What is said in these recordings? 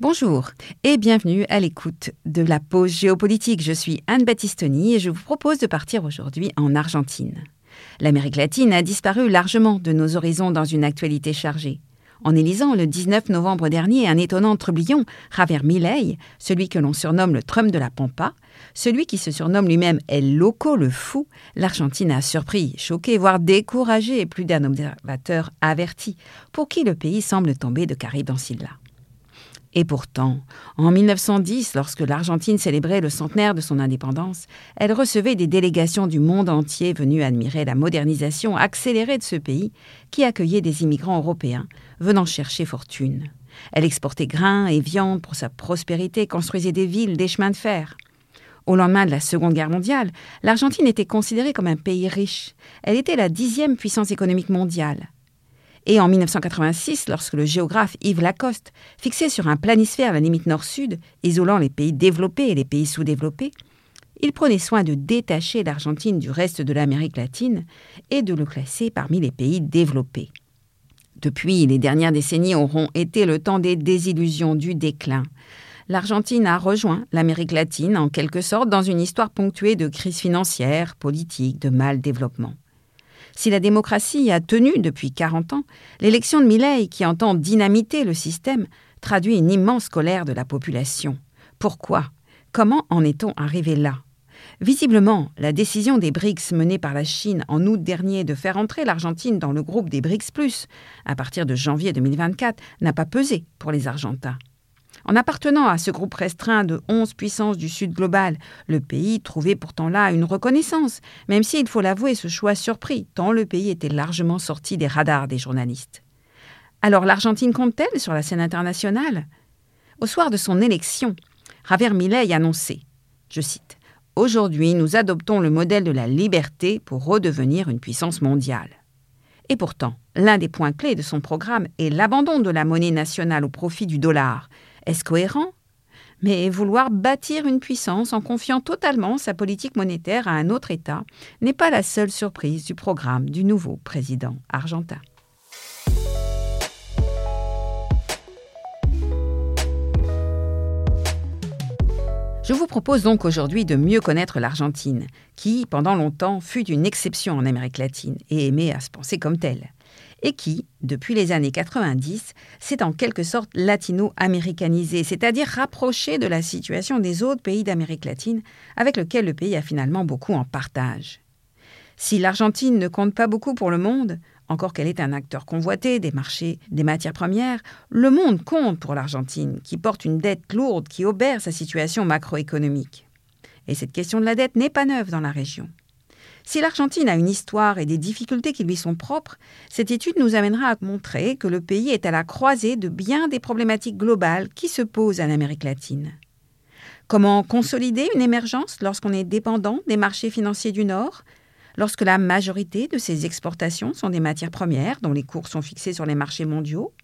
Bonjour et bienvenue à l'écoute de la pause géopolitique. Je suis Anne Battistoni et je vous propose de partir aujourd'hui en Argentine. L'Amérique latine a disparu largement de nos horizons dans une actualité chargée. En élisant le 19 novembre dernier un étonnant trublion, Javier Milei, celui que l'on surnomme le Trump de la Pampa, celui qui se surnomme lui-même El Loco, le fou, l'Argentine a surpris, choqué, voire découragé plus d'un observateur averti, pour qui le pays semble tomber de Caribe Silla. Et pourtant, en 1910, lorsque l'Argentine célébrait le centenaire de son indépendance, elle recevait des délégations du monde entier venues admirer la modernisation accélérée de ce pays qui accueillait des immigrants européens venant chercher fortune. Elle exportait grains et viande pour sa prospérité, construisait des villes, des chemins de fer. Au lendemain de la Seconde Guerre mondiale, l'Argentine était considérée comme un pays riche. Elle était la dixième puissance économique mondiale. Et en 1986, lorsque le géographe Yves Lacoste fixait sur un planisphère la limite nord-sud, isolant les pays développés et les pays sous-développés, il prenait soin de détacher l'Argentine du reste de l'Amérique latine et de le classer parmi les pays développés. Depuis, les dernières décennies auront été le temps des désillusions, du déclin. L'Argentine a rejoint l'Amérique latine en quelque sorte dans une histoire ponctuée de crises financières, politiques, de mal développement. Si la démocratie a tenu depuis 40 ans, l'élection de Milley, qui entend dynamiter le système, traduit une immense colère de la population. Pourquoi? Comment en est-on arrivé là? Visiblement, la décision des BRICS menée par la Chine en août dernier de faire entrer l'Argentine dans le groupe des BRICS ⁇ à partir de janvier 2024 n'a pas pesé pour les Argentins. En appartenant à ce groupe restreint de onze puissances du Sud global, le pays trouvait pourtant là une reconnaissance, même si, il faut l'avouer, ce choix surpris, tant le pays était largement sorti des radars des journalistes. Alors l'Argentine compte-t-elle sur la scène internationale? Au soir de son élection, Javier Milei annonçait, je cite, Aujourd'hui, nous adoptons le modèle de la liberté pour redevenir une puissance mondiale. Et pourtant, l'un des points clés de son programme est l'abandon de la monnaie nationale au profit du dollar, est-ce cohérent? Mais vouloir bâtir une puissance en confiant totalement sa politique monétaire à un autre État n'est pas la seule surprise du programme du nouveau président argentin. Je vous propose donc aujourd'hui de mieux connaître l'Argentine, qui, pendant longtemps, fut une exception en Amérique latine et aimée à se penser comme telle et qui, depuis les années 90, s'est en quelque sorte latino-américanisé, c'est-à-dire rapproché de la situation des autres pays d'Amérique latine avec lesquels le pays a finalement beaucoup en partage. Si l'Argentine ne compte pas beaucoup pour le monde, encore qu'elle est un acteur convoité des marchés des matières premières, le monde compte pour l'Argentine, qui porte une dette lourde qui obère sa situation macroéconomique. Et cette question de la dette n'est pas neuve dans la région. Si l'Argentine a une histoire et des difficultés qui lui sont propres, cette étude nous amènera à montrer que le pays est à la croisée de bien des problématiques globales qui se posent en Amérique latine. Comment consolider une émergence lorsqu'on est dépendant des marchés financiers du Nord, lorsque la majorité de ses exportations sont des matières premières dont les cours sont fixés sur les marchés mondiaux?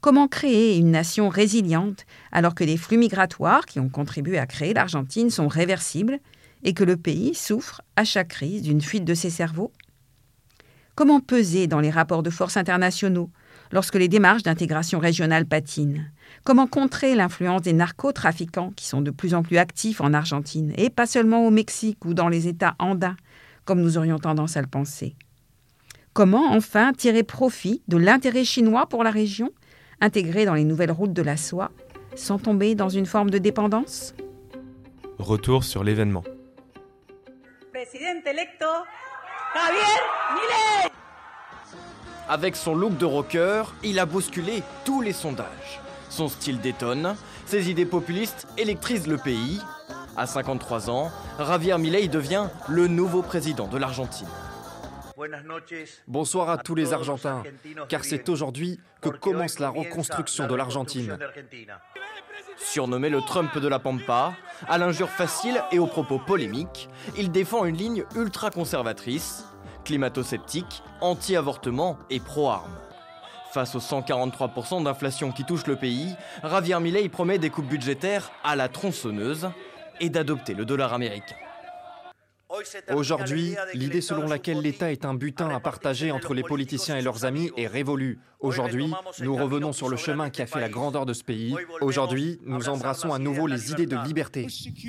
Comment créer une nation résiliente alors que les flux migratoires qui ont contribué à créer l'Argentine sont réversibles? Et que le pays souffre à chaque crise d'une fuite de ses cerveaux. Comment peser dans les rapports de force internationaux lorsque les démarches d'intégration régionale patinent? Comment contrer l'influence des narcotrafiquants qui sont de plus en plus actifs en Argentine, et pas seulement au Mexique ou dans les États andins, comme nous aurions tendance à le penser? Comment enfin tirer profit de l'intérêt chinois pour la région, intégré dans les nouvelles routes de la soie, sans tomber dans une forme de dépendance? Retour sur l'événement. Avec son look de rocker, il a bousculé tous les sondages. Son style détonne, ses idées populistes électrisent le pays. À 53 ans, Javier Milei devient le nouveau président de l'Argentine. Bonsoir à tous les Argentins, car c'est aujourd'hui que commence la reconstruction de l'Argentine. Surnommé le Trump de la Pampa, à l'injure facile et aux propos polémiques, il défend une ligne ultra-conservatrice, climato-sceptique, anti-avortement et pro-armes. Face aux 143% d'inflation qui touche le pays, Javier Milei promet des coupes budgétaires à la tronçonneuse et d'adopter le dollar américain. Aujourd'hui, l'idée selon laquelle l'État est un butin à partager entre les politiciens et leurs amis est révolue. Aujourd'hui, nous revenons sur le chemin qui a fait la grandeur de ce pays. Aujourd'hui, nous embrassons à nouveau les idées de liberté.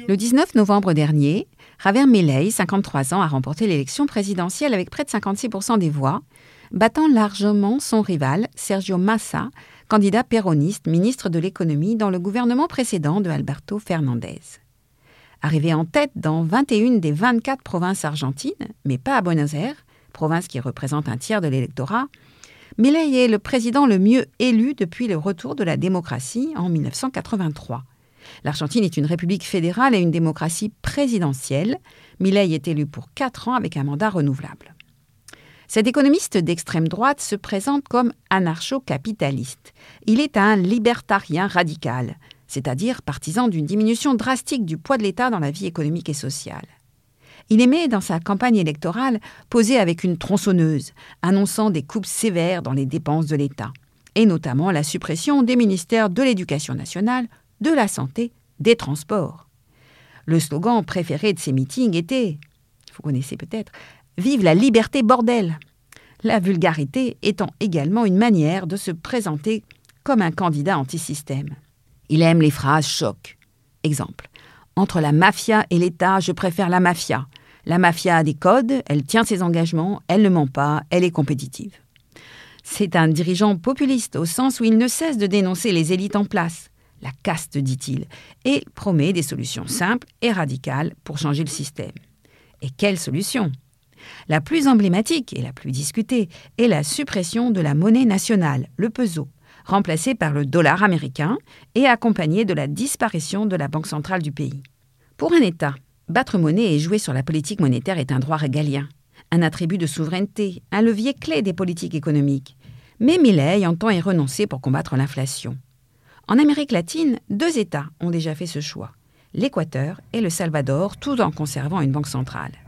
Le 19 novembre dernier, Javier Milei, 53 ans, a remporté l'élection présidentielle avec près de 56% des voix, battant largement son rival, Sergio Massa, candidat péroniste, ministre de l'économie dans le gouvernement précédent de Alberto Fernandez. Arrivé en tête dans 21 des 24 provinces argentines, mais pas à Buenos Aires, province qui représente un tiers de l'électorat, Milei est le président le mieux élu depuis le retour de la démocratie en 1983. L'Argentine est une république fédérale et une démocratie présidentielle. Milei est élu pour quatre ans avec un mandat renouvelable. Cet économiste d'extrême droite se présente comme anarcho-capitaliste. Il est un libertarien radical, c'est-à-dire partisan d'une diminution drastique du poids de l'État dans la vie économique et sociale. Il aimait, dans sa campagne électorale, poser avec une tronçonneuse, annonçant des coupes sévères dans les dépenses de l'État, et notamment la suppression des ministères de l'Éducation nationale, de la santé, des transports. Le slogan préféré de ces meetings était, vous connaissez peut-être, Vive la liberté, bordel La vulgarité étant également une manière de se présenter comme un candidat anti-système. Il aime les phrases choc. Exemple. Entre la mafia et l'État, je préfère la mafia. La mafia a des codes, elle tient ses engagements, elle ne ment pas, elle est compétitive. C'est un dirigeant populiste au sens où il ne cesse de dénoncer les élites en place, la caste dit-il, et promet des solutions simples et radicales pour changer le système. Et quelle solution? La plus emblématique et la plus discutée est la suppression de la monnaie nationale, le peso, remplacé par le dollar américain et accompagné de la disparition de la Banque centrale du pays. Pour un État, battre monnaie et jouer sur la politique monétaire est un droit régalien, un attribut de souveraineté, un levier clé des politiques économiques. Mais Milley entend y renoncer pour combattre l'inflation. En Amérique latine, deux États ont déjà fait ce choix, l'Équateur et le Salvador, tout en conservant une banque centrale.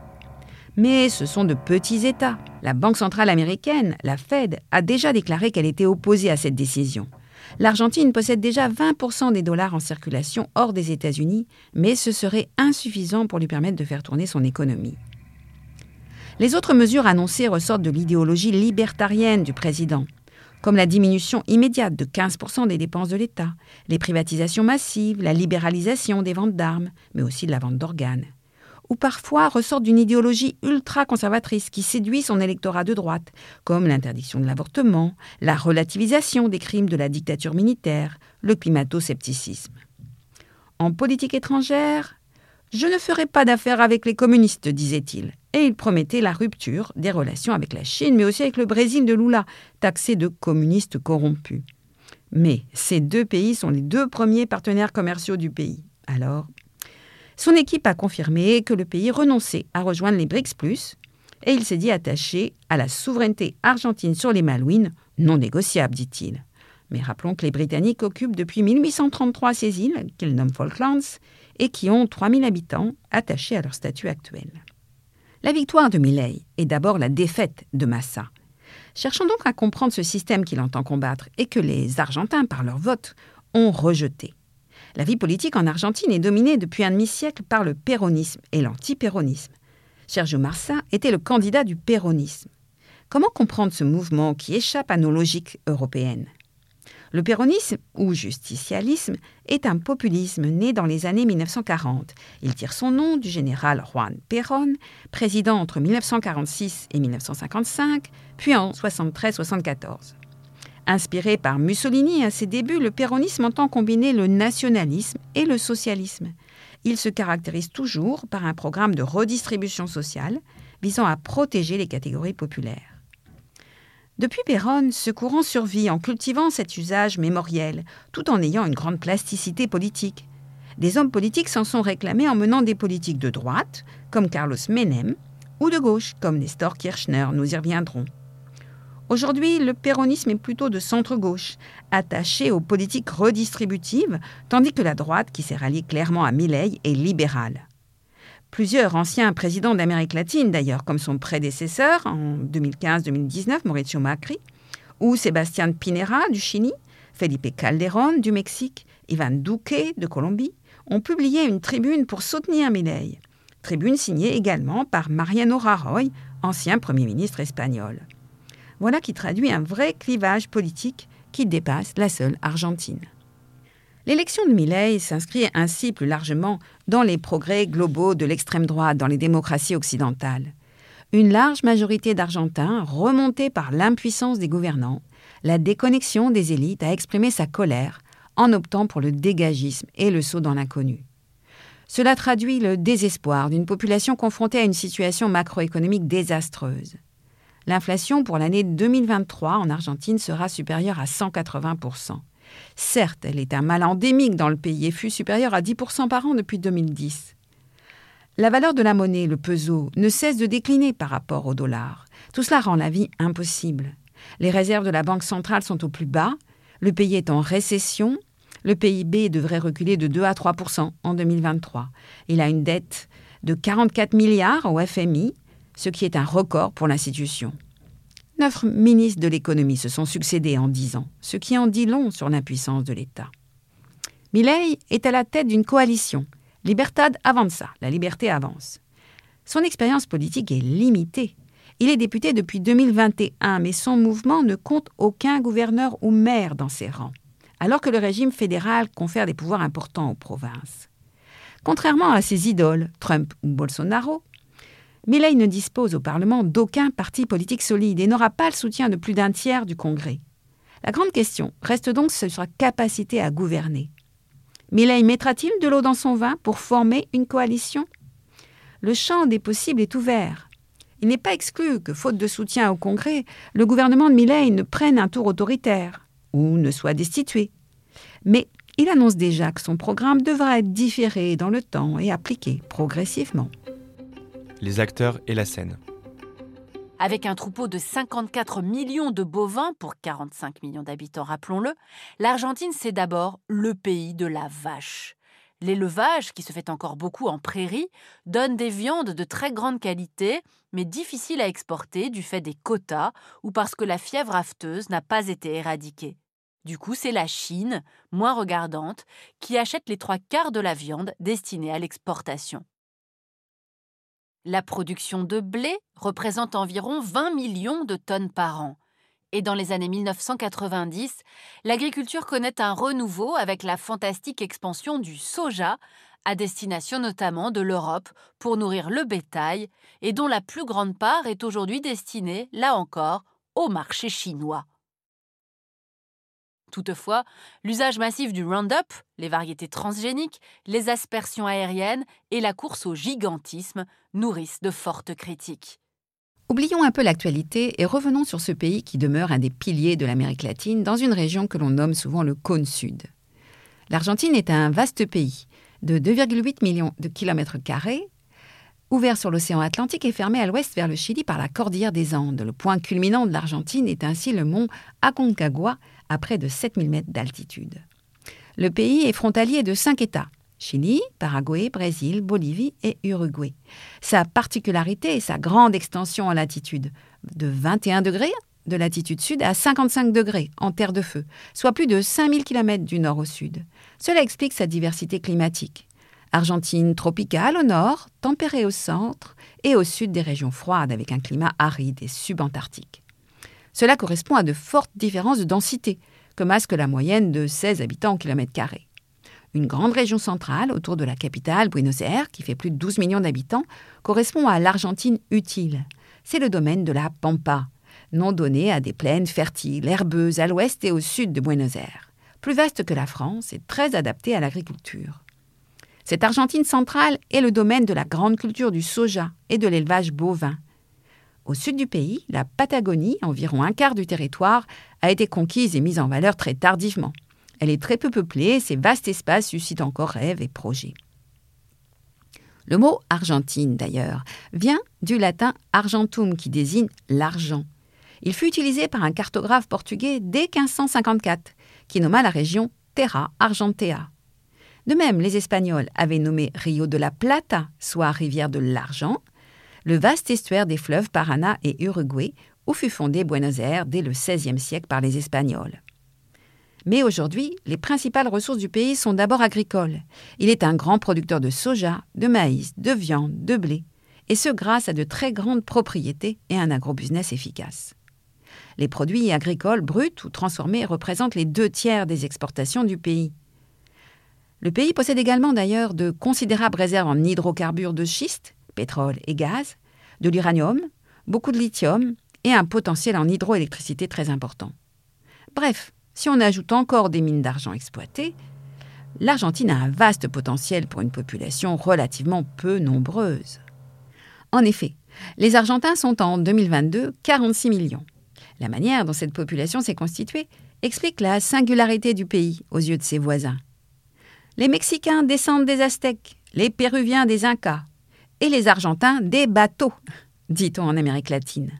Mais ce sont de petits États. La Banque centrale américaine, la Fed, a déjà déclaré qu'elle était opposée à cette décision. L'Argentine possède déjà 20% des dollars en circulation hors des États-Unis, mais ce serait insuffisant pour lui permettre de faire tourner son économie. Les autres mesures annoncées ressortent de l'idéologie libertarienne du président, comme la diminution immédiate de 15% des dépenses de l'État, les privatisations massives, la libéralisation des ventes d'armes, mais aussi de la vente d'organes ou parfois ressortent d'une idéologie ultra-conservatrice qui séduit son électorat de droite, comme l'interdiction de l'avortement, la relativisation des crimes de la dictature militaire, le climato-scepticisme. En politique étrangère, je ne ferai pas d'affaires avec les communistes, disait-il, et il promettait la rupture des relations avec la Chine, mais aussi avec le Brésil de Lula, taxé de communiste corrompu. Mais ces deux pays sont les deux premiers partenaires commerciaux du pays. Alors, son équipe a confirmé que le pays renonçait à rejoindre les BRICS, et il s'est dit attaché à la souveraineté argentine sur les Malouines, non négociable, dit-il. Mais rappelons que les Britanniques occupent depuis 1833 ces îles, qu'ils nomment Falklands, et qui ont 3000 habitants attachés à leur statut actuel. La victoire de Milley est d'abord la défaite de Massa. Cherchons donc à comprendre ce système qu'il entend combattre et que les Argentins, par leur vote, ont rejeté. La vie politique en Argentine est dominée depuis un demi-siècle par le péronisme et l'antipéronisme. Sergio Marsa était le candidat du péronisme. Comment comprendre ce mouvement qui échappe à nos logiques européennes? Le péronisme, ou justicialisme, est un populisme né dans les années 1940. Il tire son nom du général Juan Perón, président entre 1946 et 1955, puis en 73-74. Inspiré par Mussolini à ses débuts, le péronisme entend combiner le nationalisme et le socialisme. Il se caractérise toujours par un programme de redistribution sociale visant à protéger les catégories populaires. Depuis Perón, ce courant survit en cultivant cet usage mémoriel, tout en ayant une grande plasticité politique. Des hommes politiques s'en sont réclamés en menant des politiques de droite, comme Carlos Menem, ou de gauche, comme Nestor Kirchner, nous y reviendrons. Aujourd'hui, le péronisme est plutôt de centre-gauche, attaché aux politiques redistributives, tandis que la droite, qui s'est ralliée clairement à Milley, est libérale. Plusieurs anciens présidents d'Amérique latine, d'ailleurs, comme son prédécesseur en 2015-2019, Mauricio Macri, ou Sébastien Pinera du Chili, Felipe Calderón du Mexique, Ivan Duque de Colombie, ont publié une tribune pour soutenir Milley. Tribune signée également par Mariano Rajoy, ancien Premier ministre espagnol. Voilà qui traduit un vrai clivage politique qui dépasse la seule Argentine. L'élection de Milei s'inscrit ainsi plus largement dans les progrès globaux de l'extrême droite dans les démocraties occidentales. Une large majorité d'Argentins, remontée par l'impuissance des gouvernants, la déconnexion des élites, a exprimé sa colère en optant pour le dégagisme et le saut dans l'inconnu. Cela traduit le désespoir d'une population confrontée à une situation macroéconomique désastreuse. L'inflation pour l'année 2023 en Argentine sera supérieure à 180% Certes, elle est un mal endémique dans le pays et fut supérieure à 10% par an depuis 2010. La valeur de la monnaie, le peso, ne cesse de décliner par rapport au dollar. Tout cela rend la vie impossible. Les réserves de la Banque centrale sont au plus bas, le pays est en récession, le PIB devrait reculer de 2 à 3% en 2023. Il a une dette de 44 milliards au FMI, ce qui est un record pour l'institution. Neuf ministres de l'économie se sont succédés en dix ans, ce qui en dit long sur l'impuissance de l'État. Milley est à la tête d'une coalition, Libertad Avanza, la liberté avance. Son expérience politique est limitée. Il est député depuis 2021, mais son mouvement ne compte aucun gouverneur ou maire dans ses rangs, alors que le régime fédéral confère des pouvoirs importants aux provinces. Contrairement à ses idoles, Trump ou Bolsonaro, Milley ne dispose au Parlement d'aucun parti politique solide et n'aura pas le soutien de plus d'un tiers du Congrès. La grande question reste donc sur sa capacité à gouverner. Milley mettra-t-il de l'eau dans son vin pour former une coalition? Le champ des possibles est ouvert. Il n'est pas exclu que, faute de soutien au Congrès, le gouvernement de Milley ne prenne un tour autoritaire ou ne soit destitué. Mais il annonce déjà que son programme devra être différé dans le temps et appliqué progressivement les acteurs et la scène. Avec un troupeau de 54 millions de bovins pour 45 millions d'habitants, rappelons-le, l'Argentine, c'est d'abord le pays de la vache. L'élevage, qui se fait encore beaucoup en prairie, donne des viandes de très grande qualité, mais difficiles à exporter du fait des quotas ou parce que la fièvre afteuse n'a pas été éradiquée. Du coup, c'est la Chine, moins regardante, qui achète les trois quarts de la viande destinée à l'exportation. La production de blé représente environ 20 millions de tonnes par an. Et dans les années 1990, l'agriculture connaît un renouveau avec la fantastique expansion du soja, à destination notamment de l'Europe pour nourrir le bétail, et dont la plus grande part est aujourd'hui destinée, là encore, au marché chinois. Toutefois, l'usage massif du Roundup, les variétés transgéniques, les aspersions aériennes et la course au gigantisme nourrissent de fortes critiques. Oublions un peu l'actualité et revenons sur ce pays qui demeure un des piliers de l'Amérique latine dans une région que l'on nomme souvent le cône sud. L'Argentine est un vaste pays de 2,8 millions de kilomètres carrés, ouvert sur l'océan Atlantique et fermé à l'ouest vers le Chili par la cordillère des Andes. Le point culminant de l'Argentine est ainsi le mont Aconcagua, à près de 7000 mètres d'altitude. Le pays est frontalier de cinq États Chili, Paraguay, Brésil, Bolivie et Uruguay. Sa particularité est sa grande extension en latitude, de 21 degrés de latitude sud à 55 degrés en terre de feu, soit plus de 5000 km du nord au sud. Cela explique sa diversité climatique. Argentine tropicale au nord, tempérée au centre et au sud des régions froides avec un climat aride et subantarctique. Cela correspond à de fortes différences de densité, que masque la moyenne de 16 habitants au kilomètre carré. Une grande région centrale autour de la capitale, Buenos Aires, qui fait plus de 12 millions d'habitants, correspond à l'Argentine utile. C'est le domaine de la Pampa, nom donné à des plaines fertiles, herbeuses à l'ouest et au sud de Buenos Aires. Plus vaste que la France et très adaptée à l'agriculture. Cette Argentine centrale est le domaine de la grande culture du soja et de l'élevage bovin. Au sud du pays, la Patagonie, environ un quart du territoire, a été conquise et mise en valeur très tardivement. Elle est très peu peuplée et ces vastes espaces suscitent encore rêves et projets. Le mot Argentine, d'ailleurs, vient du latin argentum qui désigne l'argent. Il fut utilisé par un cartographe portugais dès 1554 qui nomma la région Terra Argentea. De même, les Espagnols avaient nommé Rio de la Plata, soit rivière de l'argent, le vaste estuaire des fleuves Paraná et Uruguay, où fut fondé Buenos Aires dès le XVIe siècle par les Espagnols. Mais aujourd'hui, les principales ressources du pays sont d'abord agricoles. Il est un grand producteur de soja, de maïs, de viande, de blé, et ce grâce à de très grandes propriétés et un agrobusiness efficace. Les produits agricoles bruts ou transformés représentent les deux tiers des exportations du pays. Le pays possède également d'ailleurs de considérables réserves en hydrocarbures de schiste, pétrole et gaz, de l'uranium, beaucoup de lithium et un potentiel en hydroélectricité très important. Bref, si on ajoute encore des mines d'argent exploitées, l'Argentine a un vaste potentiel pour une population relativement peu nombreuse. En effet, les Argentins sont en 2022 46 millions. La manière dont cette population s'est constituée explique la singularité du pays aux yeux de ses voisins. Les Mexicains descendent des Aztèques, les Péruviens des Incas et les Argentins des bateaux, dit-on en Amérique latine.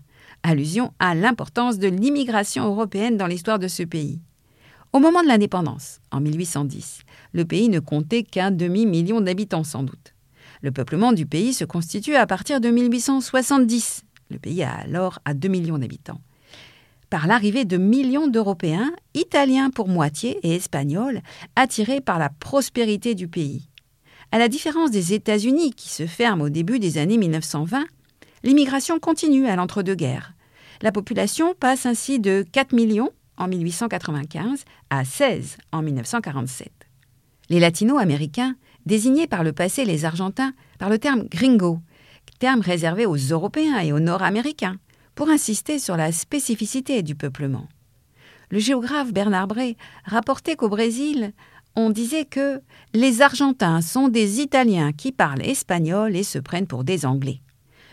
Allusion à l'importance de l'immigration européenne dans l'histoire de ce pays. Au moment de l'indépendance, en 1810, le pays ne comptait qu'un demi-million d'habitants sans doute. Le peuplement du pays se constitue à partir de 1870. Le pays a alors à 2 millions d'habitants par l'arrivée de millions d'Européens, Italiens pour moitié et Espagnols, attirés par la prospérité du pays. À la différence des États-Unis qui se ferment au début des années 1920, l'immigration continue à l'entre-deux-guerres. La population passe ainsi de 4 millions en 1895 à 16 en 1947. Les latino-américains désignaient par le passé les Argentins par le terme gringo, terme réservé aux Européens et aux Nord-Américains pour insister sur la spécificité du peuplement. Le géographe Bernard Bray rapportait qu'au Brésil, on disait que les Argentins sont des Italiens qui parlent espagnol et se prennent pour des Anglais.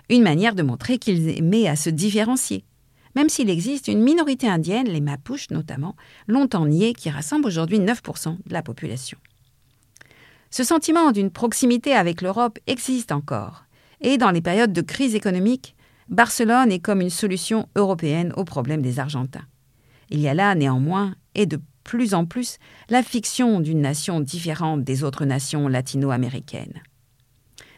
Une manière de montrer qu'ils aimaient à se différencier. Même s'il existe une minorité indienne, les Mapuches notamment, longtemps niée, qui rassemble aujourd'hui 9% de la population. Ce sentiment d'une proximité avec l'Europe existe encore, et dans les périodes de crise économique, Barcelone est comme une solution européenne au problème des Argentins. Il y a là néanmoins, et de plus en plus, la fiction d'une nation différente des autres nations latino-américaines.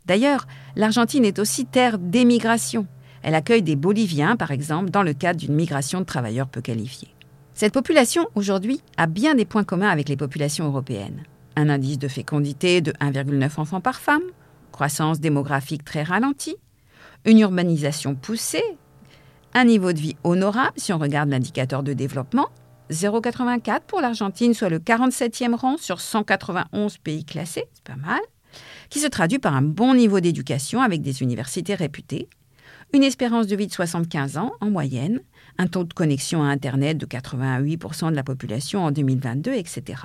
D'ailleurs, l'Argentine est aussi terre d'émigration. Elle accueille des Boliviens, par exemple, dans le cadre d'une migration de travailleurs peu qualifiés. Cette population, aujourd'hui, a bien des points communs avec les populations européennes. Un indice de fécondité de 1,9 enfants par femme, croissance démographique très ralentie, une urbanisation poussée, un niveau de vie honorable si on regarde l'indicateur de développement, 0,84 pour l'Argentine, soit le 47e rang sur 191 pays classés, c'est pas mal, qui se traduit par un bon niveau d'éducation avec des universités réputées, une espérance de vie de 75 ans en moyenne, un taux de connexion à Internet de 88% de la population en 2022, etc.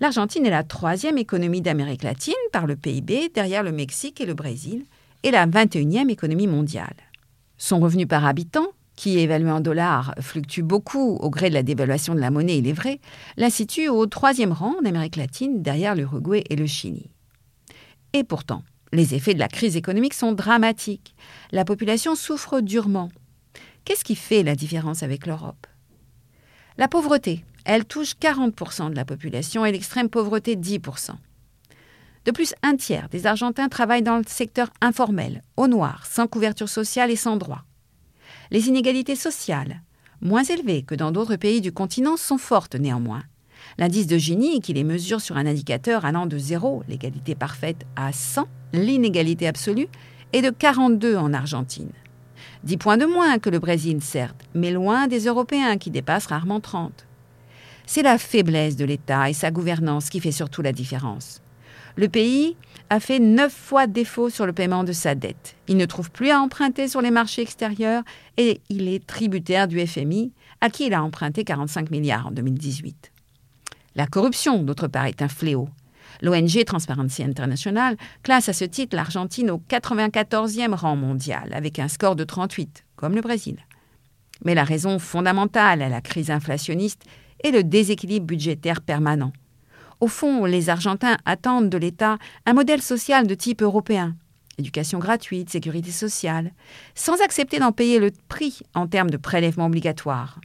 L'Argentine est la troisième économie d'Amérique latine par le PIB derrière le Mexique et le Brésil, et la 21e économie mondiale. Son revenu par habitant, qui évalué en dollars fluctue beaucoup au gré de la dévaluation de la monnaie, il est vrai, la au troisième rang en Amérique latine derrière l'Uruguay et le Chili. Et pourtant, les effets de la crise économique sont dramatiques. La population souffre durement. Qu'est-ce qui fait la différence avec l'Europe? La pauvreté, elle touche 40% de la population et l'extrême pauvreté 10%. De plus, un tiers des Argentins travaillent dans le secteur informel, au noir, sans couverture sociale et sans droit. Les inégalités sociales, moins élevées que dans d'autres pays du continent, sont fortes néanmoins. L'indice de Gini, qui les mesure sur un indicateur allant de 0, l'égalité parfaite, à 100, l'inégalité absolue, est de 42 en Argentine. 10 points de moins que le Brésil, certes, mais loin des Européens qui dépassent rarement 30. C'est la faiblesse de l'État et sa gouvernance qui fait surtout la différence. Le pays a fait neuf fois défaut sur le paiement de sa dette. Il ne trouve plus à emprunter sur les marchés extérieurs et il est tributaire du FMI, à qui il a emprunté 45 milliards en 2018. La corruption, d'autre part, est un fléau. L'ONG Transparency International classe à ce titre l'Argentine au 94e rang mondial, avec un score de 38, comme le Brésil. Mais la raison fondamentale à la crise inflationniste est le déséquilibre budgétaire permanent. Au fond, les Argentins attendent de l'État un modèle social de type européen, éducation gratuite, sécurité sociale, sans accepter d'en payer le prix en termes de prélèvements obligatoires.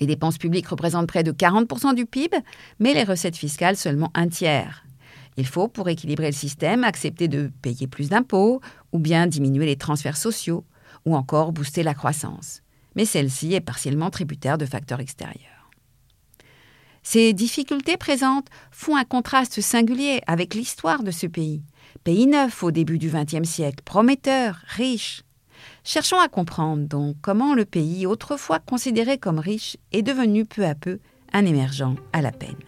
Les dépenses publiques représentent près de 40% du PIB, mais les recettes fiscales seulement un tiers. Il faut, pour équilibrer le système, accepter de payer plus d'impôts, ou bien diminuer les transferts sociaux, ou encore booster la croissance. Mais celle-ci est partiellement tributaire de facteurs extérieurs. Ces difficultés présentes font un contraste singulier avec l'histoire de ce pays. Pays neuf au début du XXe siècle, prometteur, riche. Cherchons à comprendre donc comment le pays, autrefois considéré comme riche, est devenu peu à peu un émergent à la peine.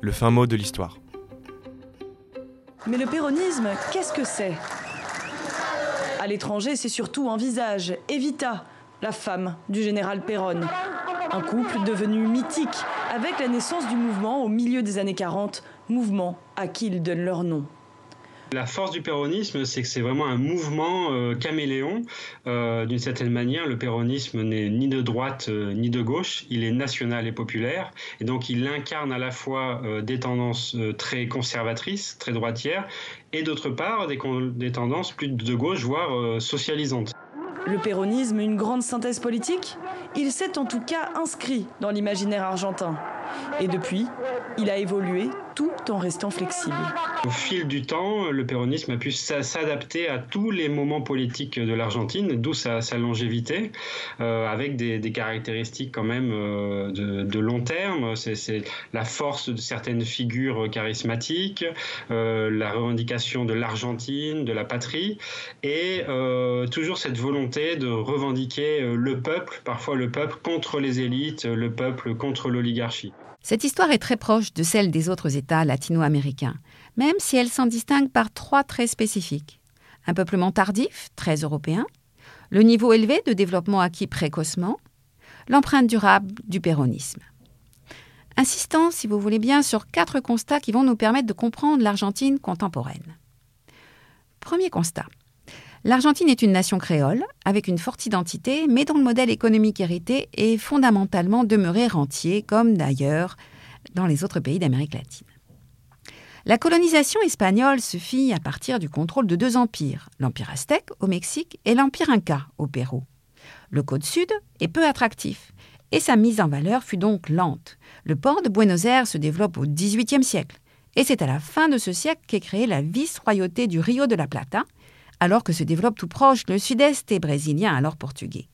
Le fin mot de l'histoire. Mais le péronisme, qu'est-ce que c'est? À l'étranger, c'est surtout un visage, Evita, la femme du général Perron. Un couple devenu mythique avec la naissance du mouvement au milieu des années 40, mouvement à qui ils donnent leur nom. La force du péronisme, c'est que c'est vraiment un mouvement euh, caméléon. Euh, d'une certaine manière, le péronisme n'est ni de droite euh, ni de gauche, il est national et populaire. Et donc il incarne à la fois des tendances très conservatrices, très droitières, et d'autre part des, des, tendances plus de gauche, voire socialisantes. Le péronisme, une grande synthèse politique Il s'est en tout cas inscrit dans l'imaginaire argentin. Et depuis, il a évolué tout en restant flexible. Au fil du temps, le péronisme a pu s'adapter à tous les moments politiques de l'Argentine, d'où sa, longévité, euh, avec des, caractéristiques quand même euh, de, long terme. C'est la force de certaines figures charismatiques, euh, la revendication de l'Argentine, de la patrie, et toujours cette volonté de revendiquer le peuple, parfois le peuple contre les élites, le peuple contre l'oligarchie. Cette histoire est très proche de celle des autres États latino-américains, même si elle s'en distingue par trois traits spécifiques. Un peuplement tardif, très européen, le niveau élevé de développement acquis précocement, l'empreinte durable du péronisme. Insistant, si vous voulez bien, sur quatre constats qui vont nous permettre de comprendre l'Argentine contemporaine. Premier constat. L'Argentine est une nation créole, avec une forte identité, mais dont le modèle économique hérité est fondamentalement demeuré rentier, comme d'ailleurs dans les autres pays d'Amérique latine. La colonisation espagnole se fit à partir du contrôle de deux empires, l'Empire aztèque au Mexique et l'Empire inca au Pérou. Le Côte Sud est peu attractif, et sa mise en valeur fut donc lente. Le port de Buenos Aires se développe au XVIIIe siècle, et c'est à la fin de ce siècle qu'est créée la vice-royauté du Rio de la Plata, alors que se développe tout proche le sud-est et brésilien, alors portugais.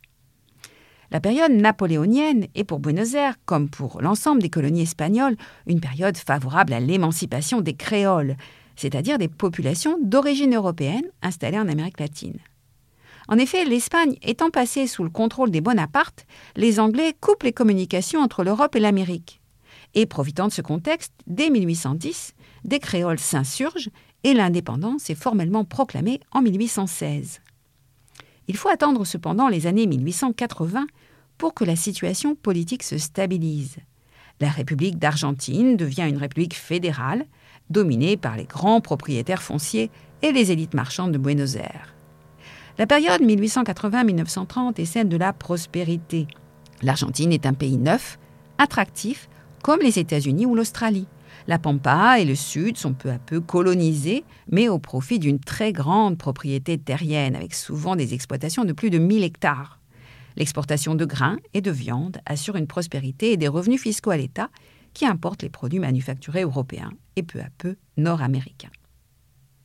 La période napoléonienne est pour Buenos Aires, comme pour l'ensemble des colonies espagnoles, une période favorable à l'émancipation des créoles, c'est-à-dire des populations d'origine européenne installées en Amérique latine. En effet, l'Espagne étant passée sous le contrôle des Bonaparte, les Anglais coupent les communications entre l'Europe et l'Amérique. Et profitant de ce contexte, dès 1810, des créoles s'insurgent et l'indépendance est formellement proclamée en 1816. Il faut attendre cependant les années 1880 pour que la situation politique se stabilise. La République d'Argentine devient une république fédérale, dominée par les grands propriétaires fonciers et les élites marchandes de Buenos Aires. La période 1880-1930 est celle de la prospérité. L'Argentine est un pays neuf, attractif, comme les États-Unis ou l'Australie. La Pampa et le sud sont peu à peu colonisés, mais au profit d'une très grande propriété terrienne, avec souvent des exploitations de plus de 1000 hectares. L'exportation de grains et de viande assure une prospérité et des revenus fiscaux à l'État qui importe les produits manufacturés européens et peu à peu nord-américains.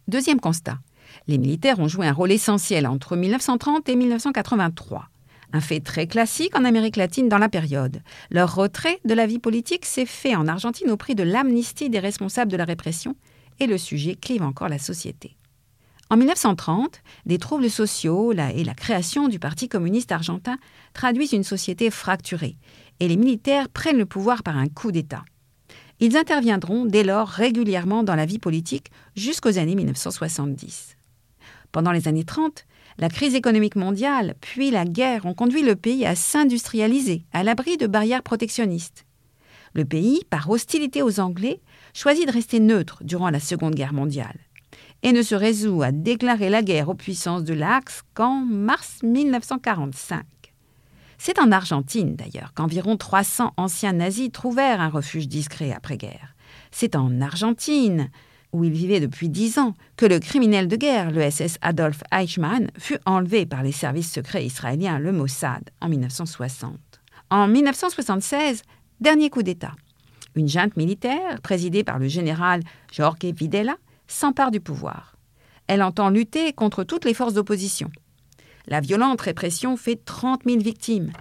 Deuxième constat. Les militaires ont joué un rôle essentiel entre 1930 et 1983 un fait très classique en Amérique latine dans la période. Leur retrait de la vie politique s'est fait en Argentine au prix de l'amnistie des responsables de la répression, et le sujet clive encore la société. En 1930, des troubles sociaux et la création du Parti communiste argentin traduisent une société fracturée, et les militaires prennent le pouvoir par un coup d'État. Ils interviendront dès lors régulièrement dans la vie politique jusqu'aux années 1970. Pendant les années 30, la crise économique mondiale, puis la guerre ont conduit le pays à s'industrialiser, à l'abri de barrières protectionnistes. Le pays, par hostilité aux Anglais, choisit de rester neutre durant la Seconde Guerre mondiale et ne se résout à déclarer la guerre aux puissances de l'Axe qu'en mars 1945. C'est en Argentine, d'ailleurs, qu'environ 300 anciens nazis trouvèrent un refuge discret après-guerre. C'est en Argentine où il vivait depuis dix ans, que le criminel de guerre, le SS Adolf Eichmann, fut enlevé par les services secrets israéliens, le Mossad, en 1960. En 1976, dernier coup d'État. Une junte militaire, présidée par le général Jorge Videla, s'empare du pouvoir. Elle entend lutter contre toutes les forces d'opposition. La violente répression fait 30 000 victimes,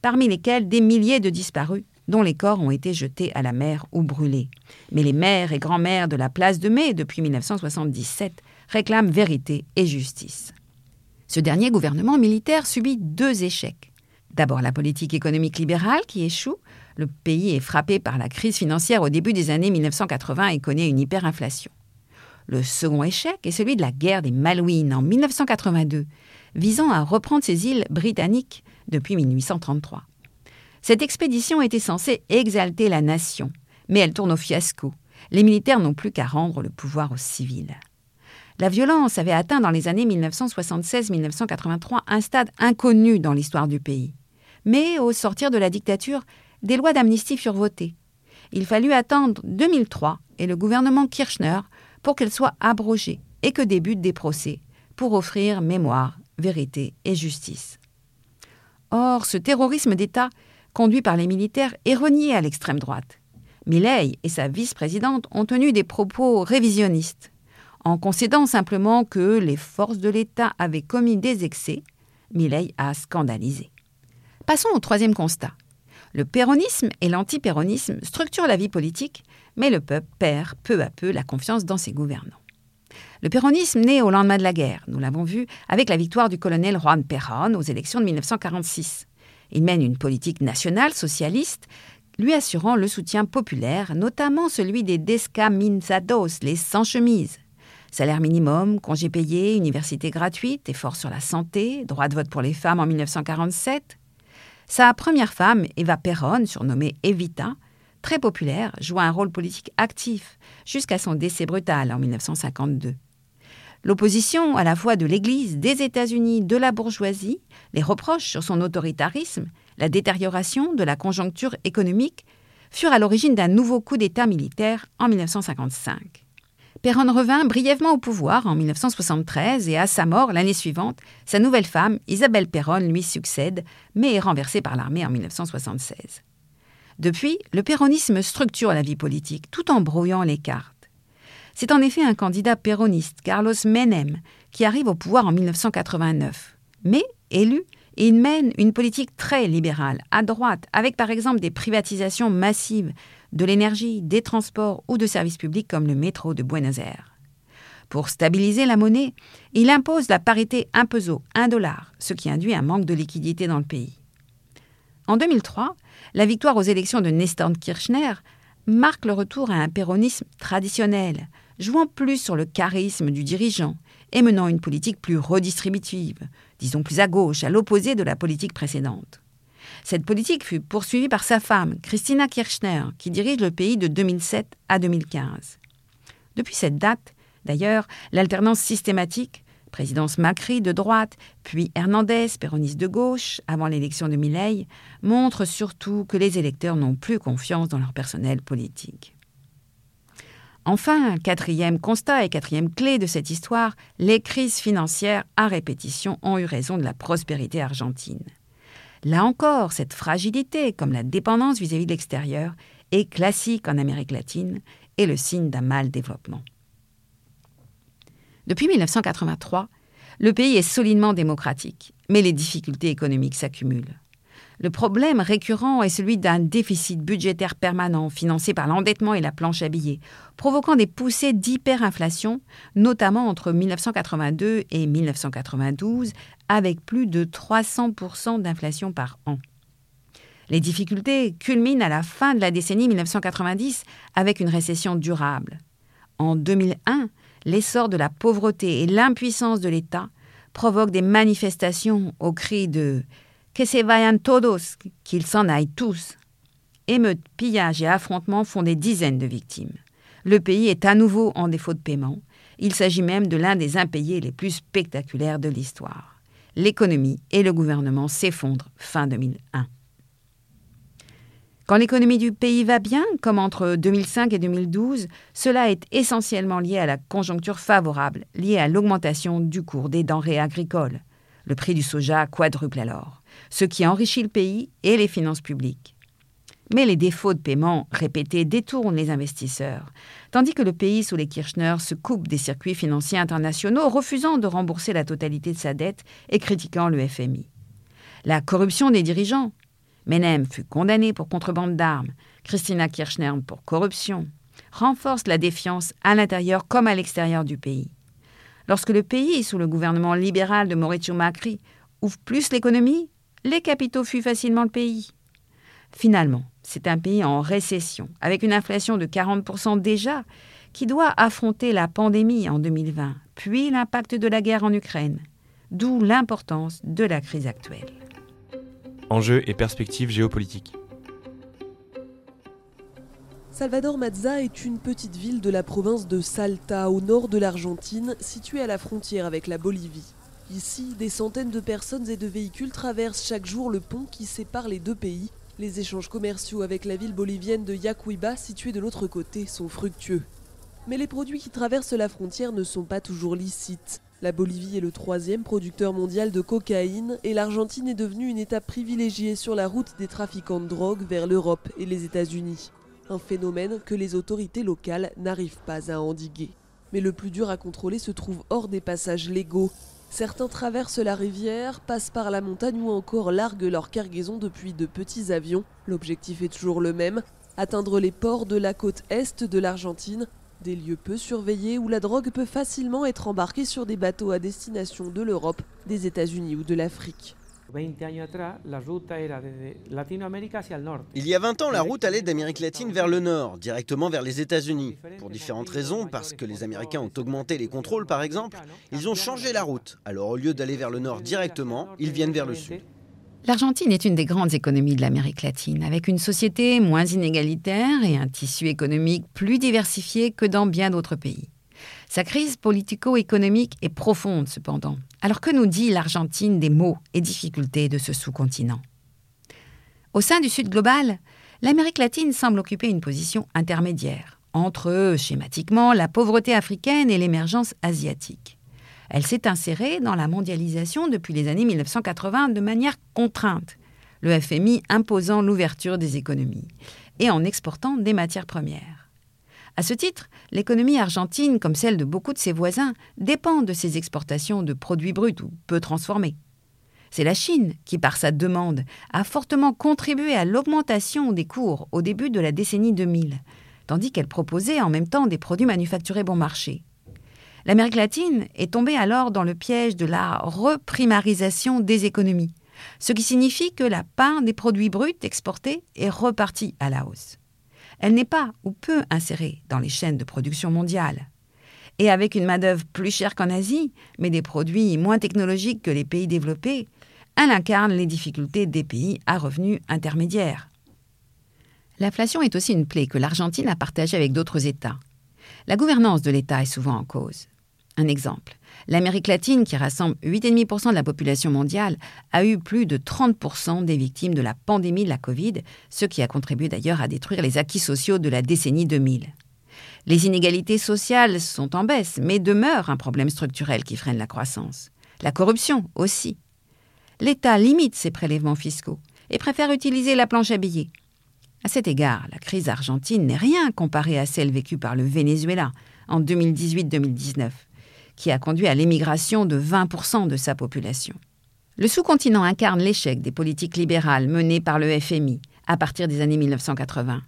parmi lesquelles des milliers de disparus dont les corps ont été jetés à la mer ou brûlés. Mais les mères et grands-mères de la place de Mai depuis 1977 réclament vérité et justice. Ce dernier gouvernement militaire subit deux échecs. D'abord la politique économique libérale qui échoue. Le pays est frappé par la crise financière au début des années 1980 et connaît une hyperinflation. Le second échec est celui de la guerre des Malouines en 1982, visant à reprendre ces îles britanniques depuis 1833. Cette expédition était censée exalter la nation, mais elle tourne au fiasco. Les militaires n'ont plus qu'à rendre le pouvoir aux civils. La violence avait atteint dans les années 1976-1983 un stade inconnu dans l'histoire du pays. Mais au sortir de la dictature, des lois d'amnistie furent votées. Il fallut attendre 2003 et le gouvernement Kirchner pour qu'elles soient abrogées et que débutent des procès pour offrir mémoire, vérité et justice. Or, ce terrorisme d'État, conduit par les militaires, est renié à l'extrême droite. Milley et sa vice-présidente ont tenu des propos révisionnistes. En concédant simplement que les forces de l'État avaient commis des excès, Milley a scandalisé. Passons au troisième constat. Le péronisme et l'antipéronisme structurent la vie politique, mais le peuple perd peu à peu la confiance dans ses gouvernants. Le péronisme naît au lendemain de la guerre, nous l'avons vu, avec la victoire du colonel Juan Perón aux élections de 1946. Il mène une politique nationale socialiste, lui assurant le soutien populaire, notamment celui des descamisados, les sans-chemises. Salaire minimum, congés payés, université gratuite, effort sur la santé, droit de vote pour les femmes en 1947. Sa première femme, Eva Perón, surnommée Evita, très populaire, joua un rôle politique actif jusqu'à son décès brutal en 1952. L'opposition à la fois de l'Église, des États-Unis, de la bourgeoisie, les reproches sur son autoritarisme, la détérioration de la conjoncture économique furent à l'origine d'un nouveau coup d'État militaire en 1955. Perron revint brièvement au pouvoir en 1973 et à sa mort l'année suivante, sa nouvelle femme, Isabelle Perron, lui succède, mais est renversée par l'armée en 1976. Depuis, le péronisme structure la vie politique tout en brouillant les cartes. C'est en effet un candidat péroniste, Carlos Menem, qui arrive au pouvoir en 1989. Mais, élu, il mène une politique très libérale, à droite, avec par exemple des privatisations massives de l'énergie, des transports ou de services publics comme le métro de Buenos Aires. Pour stabiliser la monnaie, il impose la parité 1 peso, 1 dollar, ce qui induit un manque de liquidité dans le pays. En 2003, la victoire aux élections de Nestor Kirchner marque le retour à un péronisme traditionnel, jouant plus sur le charisme du dirigeant et menant une politique plus redistributive, disons plus à gauche, à l'opposé de la politique précédente. Cette politique fut poursuivie par sa femme, Christina Kirchner, qui dirige le pays de 2007 à 2015. Depuis cette date, d'ailleurs, l'alternance systématique, présidence Macri de droite, puis Hernandez, péroniste de gauche, avant l'élection de Milei, montre surtout que les électeurs n'ont plus confiance dans leur personnel politique. Enfin, quatrième constat et quatrième clé de cette histoire, les crises financières à répétition ont eu raison de la prospérité argentine. Là encore, cette fragilité, comme la dépendance vis-à-vis de l'extérieur, est classique en Amérique latine et le signe d'un mal développement. Depuis 1983, le pays est solidement démocratique, mais les difficultés économiques s'accumulent. Le problème récurrent est celui d'un déficit budgétaire permanent financé par l'endettement et la planche à billets, provoquant des poussées d'hyperinflation, notamment entre 1982 et 1992, avec plus de 300% d'inflation par an. Les difficultés culminent à la fin de la décennie 1990 avec une récession durable. En 2001, l'essor de la pauvreté et l'impuissance de l'État provoquent des manifestations au cri de que se vayan todos, qu'ils s'en aillent tous. Émeutes, pillages et affrontements font des dizaines de victimes. Le pays est à nouveau en défaut de paiement. Il s'agit même de l'un des impayés les plus spectaculaires de l'histoire. L'économie et le gouvernement s'effondrent fin 2001. Quand l'économie du pays va bien, comme entre 2005 et 2012, cela est essentiellement lié à la conjoncture favorable, liée à l'augmentation du cours des denrées agricoles. Le prix du soja quadruple alors ce qui enrichit le pays et les finances publiques. Mais les défauts de paiement répétés détournent les investisseurs, tandis que le pays sous les Kirchner se coupe des circuits financiers internationaux, refusant de rembourser la totalité de sa dette et critiquant le FMI. La corruption des dirigeants, Menem fut condamné pour contrebande d'armes, Christina Kirchner pour corruption, renforcent la défiance à l'intérieur comme à l'extérieur du pays. Lorsque le pays, sous le gouvernement libéral de Mauricio Macri, ouvre plus l'économie, les capitaux fuient facilement le pays. Finalement, c'est un pays en récession, avec une inflation de 40% déjà, qui doit affronter la pandémie en 2020, puis l'impact de la guerre en Ukraine, d'où l'importance de la crise actuelle. Enjeux et perspectives géopolitiques. Salvador Mazza est une petite ville de la province de Salta, au nord de l'Argentine, située à la frontière avec la Bolivie. Ici, des centaines de personnes et de véhicules traversent chaque jour le pont qui sépare les deux pays. Les échanges commerciaux avec la ville bolivienne de Yacuiba, située de l'autre côté, sont fructueux. Mais les produits qui traversent la frontière ne sont pas toujours licites. La Bolivie est le troisième producteur mondial de cocaïne et l'Argentine est devenue une étape privilégiée sur la route des trafiquants de drogue vers l'Europe et les États-Unis un phénomène que les autorités locales n'arrivent pas à endiguer. Mais le plus dur à contrôler se trouve hors des passages légaux. Certains traversent la rivière, passent par la montagne ou encore larguent leur cargaison depuis de petits avions. L'objectif est toujours le même, atteindre les ports de la côte est de l'Argentine, des lieux peu surveillés où la drogue peut facilement être embarquée sur des bateaux à destination de l'Europe, des États-Unis ou de l'Afrique. Il y a 20 ans, la route allait d'Amérique latine vers le nord, directement vers les États-Unis. Pour différentes raisons, parce que les Américains ont augmenté les contrôles par exemple, ils ont changé la route. Alors au lieu d'aller vers le nord directement, ils viennent vers le sud. L'Argentine est une des grandes économies de l'Amérique latine, avec une société moins inégalitaire et un tissu économique plus diversifié que dans bien d'autres pays. Sa crise politico-économique est profonde cependant. Alors que nous dit l'Argentine des maux et difficultés de ce sous-continent? Au sein du Sud global, l'Amérique latine semble occuper une position intermédiaire entre, schématiquement, la pauvreté africaine et l'émergence asiatique. Elle s'est insérée dans la mondialisation depuis les années 1980 de manière contrainte, le FMI imposant l'ouverture des économies, et en exportant des matières premières. À ce titre, l'économie argentine, comme celle de beaucoup de ses voisins, dépend de ses exportations de produits bruts ou peu transformés. C'est la Chine qui, par sa demande, a fortement contribué à l'augmentation des cours au début de la décennie 2000, tandis qu'elle proposait en même temps des produits manufacturés bon marché. L'Amérique latine est tombée alors dans le piège de la reprimarisation des économies, ce qui signifie que la part des produits bruts exportés est repartie à la hausse elle n'est pas ou peu insérée dans les chaînes de production mondiales. Et avec une main-d'œuvre plus chère qu'en Asie, mais des produits moins technologiques que les pays développés, elle incarne les difficultés des pays à revenus intermédiaires. L'inflation est aussi une plaie que l'Argentine a partagée avec d'autres États. La gouvernance de l'État est souvent en cause. Un exemple. L'Amérique latine, qui rassemble 8,5% de la population mondiale, a eu plus de 30% des victimes de la pandémie de la Covid, ce qui a contribué d'ailleurs à détruire les acquis sociaux de la décennie 2000. Les inégalités sociales sont en baisse, mais demeurent un problème structurel qui freine la croissance. La corruption aussi. L'État limite ses prélèvements fiscaux et préfère utiliser la planche à billets. À cet égard, la crise argentine n'est rien comparée à celle vécue par le Venezuela en 2018-2019 qui a conduit à l'émigration de 20% de sa population. Le sous-continent incarne l'échec des politiques libérales menées par le FMI à partir des années 1980.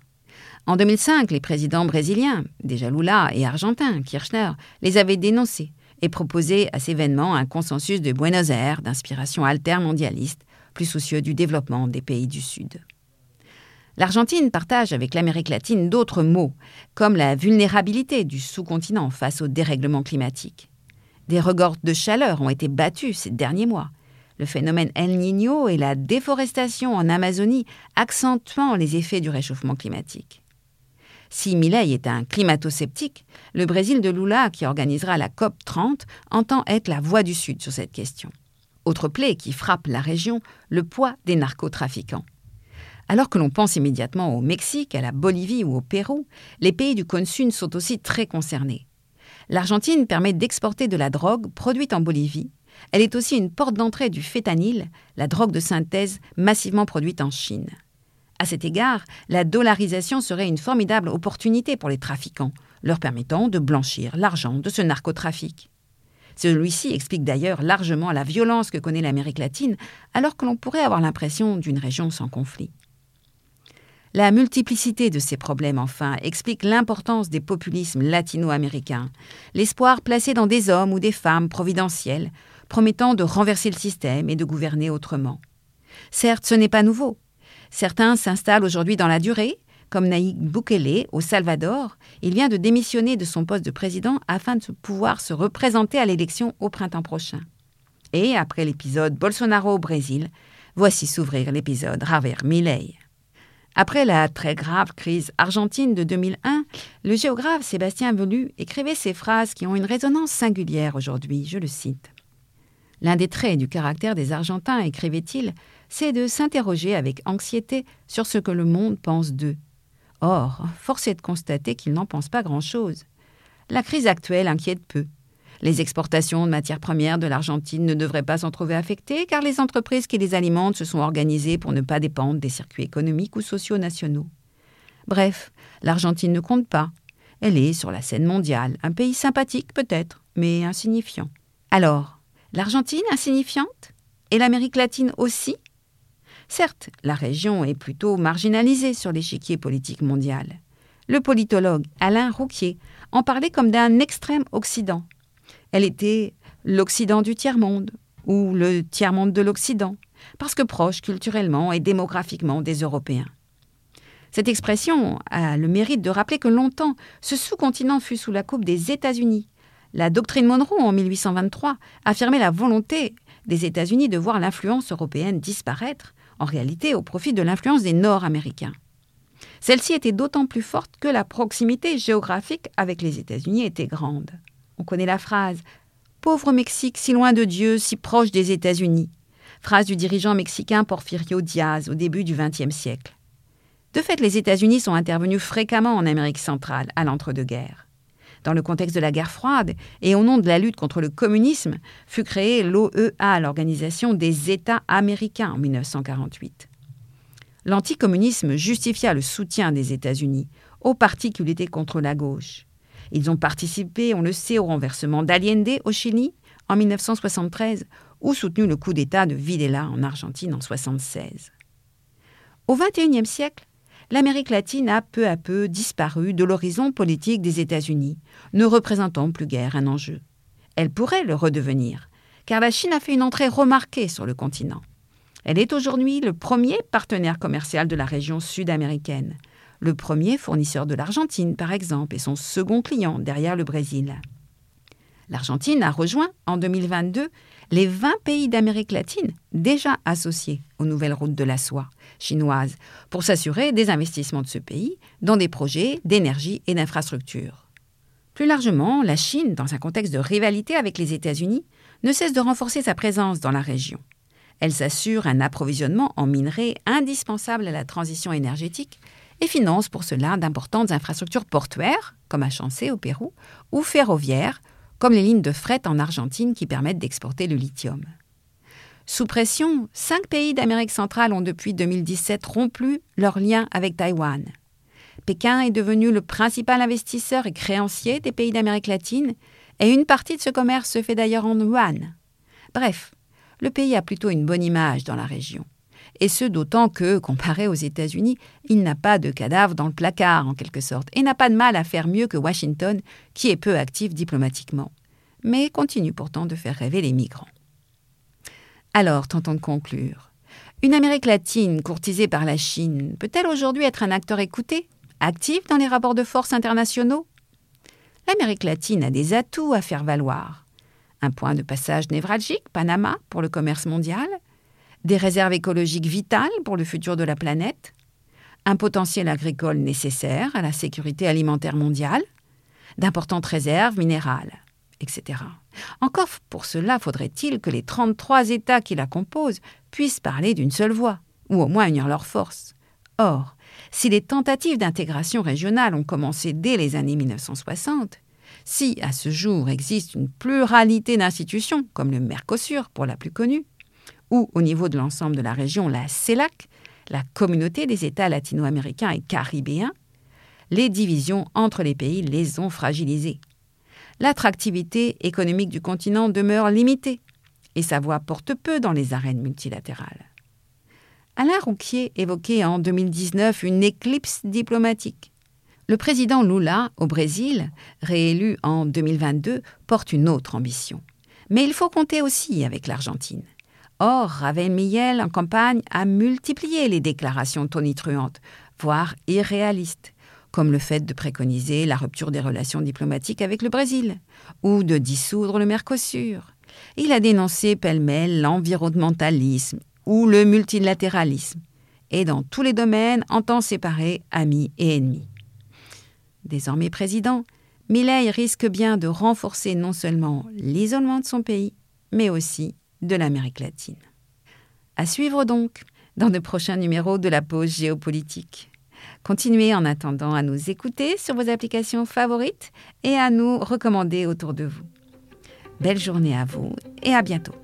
En 2005, les présidents brésiliens, déjà Lula, et argentins, Kirchner, les avaient dénoncés et proposé à ces événements un consensus de Buenos Aires d'inspiration altermondialiste, plus soucieux du développement des pays du Sud. L'Argentine partage avec l'Amérique latine d'autres maux, comme la vulnérabilité du sous-continent face au dérèglement climatique. Des records de chaleur ont été battus ces derniers mois. Le phénomène El Niño et la déforestation en Amazonie accentuant les effets du réchauffement climatique. Si Milei est un climato-sceptique, le Brésil de Lula, qui organisera la COP 30, entend être la voix du Sud sur cette question. Autre plaie qui frappe la région, le poids des narcotrafiquants. Alors que l'on pense immédiatement au Mexique, à la Bolivie ou au Pérou, les pays du sud sont aussi très concernés. L'Argentine permet d'exporter de la drogue produite en Bolivie. Elle est aussi une porte d'entrée du fétanyl, la drogue de synthèse massivement produite en Chine. À cet égard, la dollarisation serait une formidable opportunité pour les trafiquants, leur permettant de blanchir l'argent de ce narcotrafic. Celui-ci explique d'ailleurs largement la violence que connaît l'Amérique latine, alors que l'on pourrait avoir l'impression d'une région sans conflit. La multiplicité de ces problèmes, enfin, explique l'importance des populismes latino-américains, l'espoir placé dans des hommes ou des femmes providentiels, promettant de renverser le système et de gouverner autrement. Certes, ce n'est pas nouveau. Certains s'installent aujourd'hui dans la durée, comme Naïk Bukele au Salvador. Il vient de démissionner de son poste de président afin de pouvoir se représenter à l'élection au printemps prochain. Et après l'épisode Bolsonaro au Brésil, voici s'ouvrir l'épisode Javier Milei. Après la très grave crise argentine de 2001, le géographe Sébastien Velu écrivait ces phrases qui ont une résonance singulière aujourd'hui, je le cite. L'un des traits du caractère des Argentins, écrivait-il, c'est de s'interroger avec anxiété sur ce que le monde pense d'eux. Or, force est de constater qu'ils n'en pensent pas grand-chose. La crise actuelle inquiète peu. Les exportations de matières premières de l'Argentine ne devraient pas s'en trouver affectées car les entreprises qui les alimentent se sont organisées pour ne pas dépendre des circuits économiques ou sociaux nationaux. Bref, l'Argentine ne compte pas. Elle est sur la scène mondiale, un pays sympathique peut-être, mais insignifiant. Alors, l'Argentine insignifiante? Et l'Amérique latine aussi? Certes, la région est plutôt marginalisée sur l'échiquier politique mondial. Le politologue Alain Rouquier en parlait comme d'un extrême Occident, elle était l'Occident du tiers-monde, ou le tiers-monde de l'Occident, parce que proche culturellement et démographiquement des Européens. Cette expression a le mérite de rappeler que longtemps, ce sous-continent fut sous la coupe des États-Unis. La doctrine Monroe en 1823 affirmait la volonté des États-Unis de voir l'influence européenne disparaître, en réalité au profit de l'influence des Nord-Américains. Celle-ci était d'autant plus forte que la proximité géographique avec les États-Unis était grande. On connaît la phrase Pauvre Mexique, si loin de Dieu, si proche des États-Unis. Phrase du dirigeant mexicain Porfirio Diaz au début du XXe siècle. De fait, les États-Unis sont intervenus fréquemment en Amérique centrale à l'entre-deux-guerres. Dans le contexte de la guerre froide et au nom de la lutte contre le communisme, fut créée l'OEA, l'Organisation des États américains, en 1948. L'anticommunisme justifia le soutien des États-Unis aux partis qui luttaient contre la gauche. Ils ont participé, on le sait, au renversement d'Allende au Chili en 1973 ou soutenu le coup d'État de Videla en Argentine en 1976. Au XXIe siècle, l'Amérique latine a peu à peu disparu de l'horizon politique des États-Unis, ne représentant plus guère un enjeu. Elle pourrait le redevenir, car la Chine a fait une entrée remarquée sur le continent. Elle est aujourd'hui le premier partenaire commercial de la région sud-américaine, le premier fournisseur de l'Argentine, par exemple, et son second client derrière le Brésil. L'Argentine a rejoint en 2022 les 20 pays d'Amérique latine déjà associés aux nouvelles routes de la soie chinoises pour s'assurer des investissements de ce pays dans des projets d'énergie et d'infrastructures. Plus largement, la Chine, dans un contexte de rivalité avec les États-Unis, ne cesse de renforcer sa présence dans la région. Elle s'assure un approvisionnement en minerais indispensable à la transition énergétique et finance pour cela d'importantes infrastructures portuaires, comme à Chancé au Pérou, ou ferroviaires, comme les lignes de fret en Argentine qui permettent d'exporter le lithium. Sous pression, cinq pays d'Amérique centrale ont depuis 2017 rompu leurs liens avec Taïwan. Pékin est devenu le principal investisseur et créancier des pays d'Amérique latine, et une partie de ce commerce se fait d'ailleurs en yuan. Bref, le pays a plutôt une bonne image dans la région et ce d'autant que, comparé aux États-Unis, il n'a pas de cadavre dans le placard, en quelque sorte, et n'a pas de mal à faire mieux que Washington, qui est peu actif diplomatiquement, mais continue pourtant de faire rêver les migrants. Alors, tentons de conclure. Une Amérique latine courtisée par la Chine peut-elle aujourd'hui être un acteur écouté, actif dans les rapports de force internationaux? L'Amérique latine a des atouts à faire valoir. Un point de passage névralgique, Panama, pour le commerce mondial, des réserves écologiques vitales pour le futur de la planète, un potentiel agricole nécessaire à la sécurité alimentaire mondiale, d'importantes réserves minérales, etc. Encore pour cela faudrait-il que les 33 États qui la composent puissent parler d'une seule voix, ou au moins unir leurs forces. Or, si les tentatives d'intégration régionale ont commencé dès les années 1960, si à ce jour existe une pluralité d'institutions, comme le Mercosur pour la plus connue, ou au niveau de l'ensemble de la région, la CELAC, la communauté des États latino-américains et caribéens, les divisions entre les pays les ont fragilisés. l'attractivité économique du continent demeure limitée et sa voix porte peu dans les arènes multilatérales. Alain Rouquier évoquait en 2019 une éclipse diplomatique. Le président Lula, au Brésil, réélu en 2022, porte une autre ambition. Mais il faut compter aussi avec l'Argentine. Or, Ravel Miel, en campagne, a multiplié les déclarations tonitruantes, voire irréalistes, comme le fait de préconiser la rupture des relations diplomatiques avec le Brésil, ou de dissoudre le Mercosur. Il a dénoncé pêle-mêle l'environnementalisme ou le multilatéralisme, et dans tous les domaines entend séparer amis et ennemis. Désormais président, Millet risque bien de renforcer non seulement l'isolement de son pays, mais aussi de l'Amérique latine. À suivre donc dans de prochains numéros de la pause géopolitique. Continuez en attendant à nous écouter sur vos applications favorites et à nous recommander autour de vous. Belle journée à vous et à bientôt.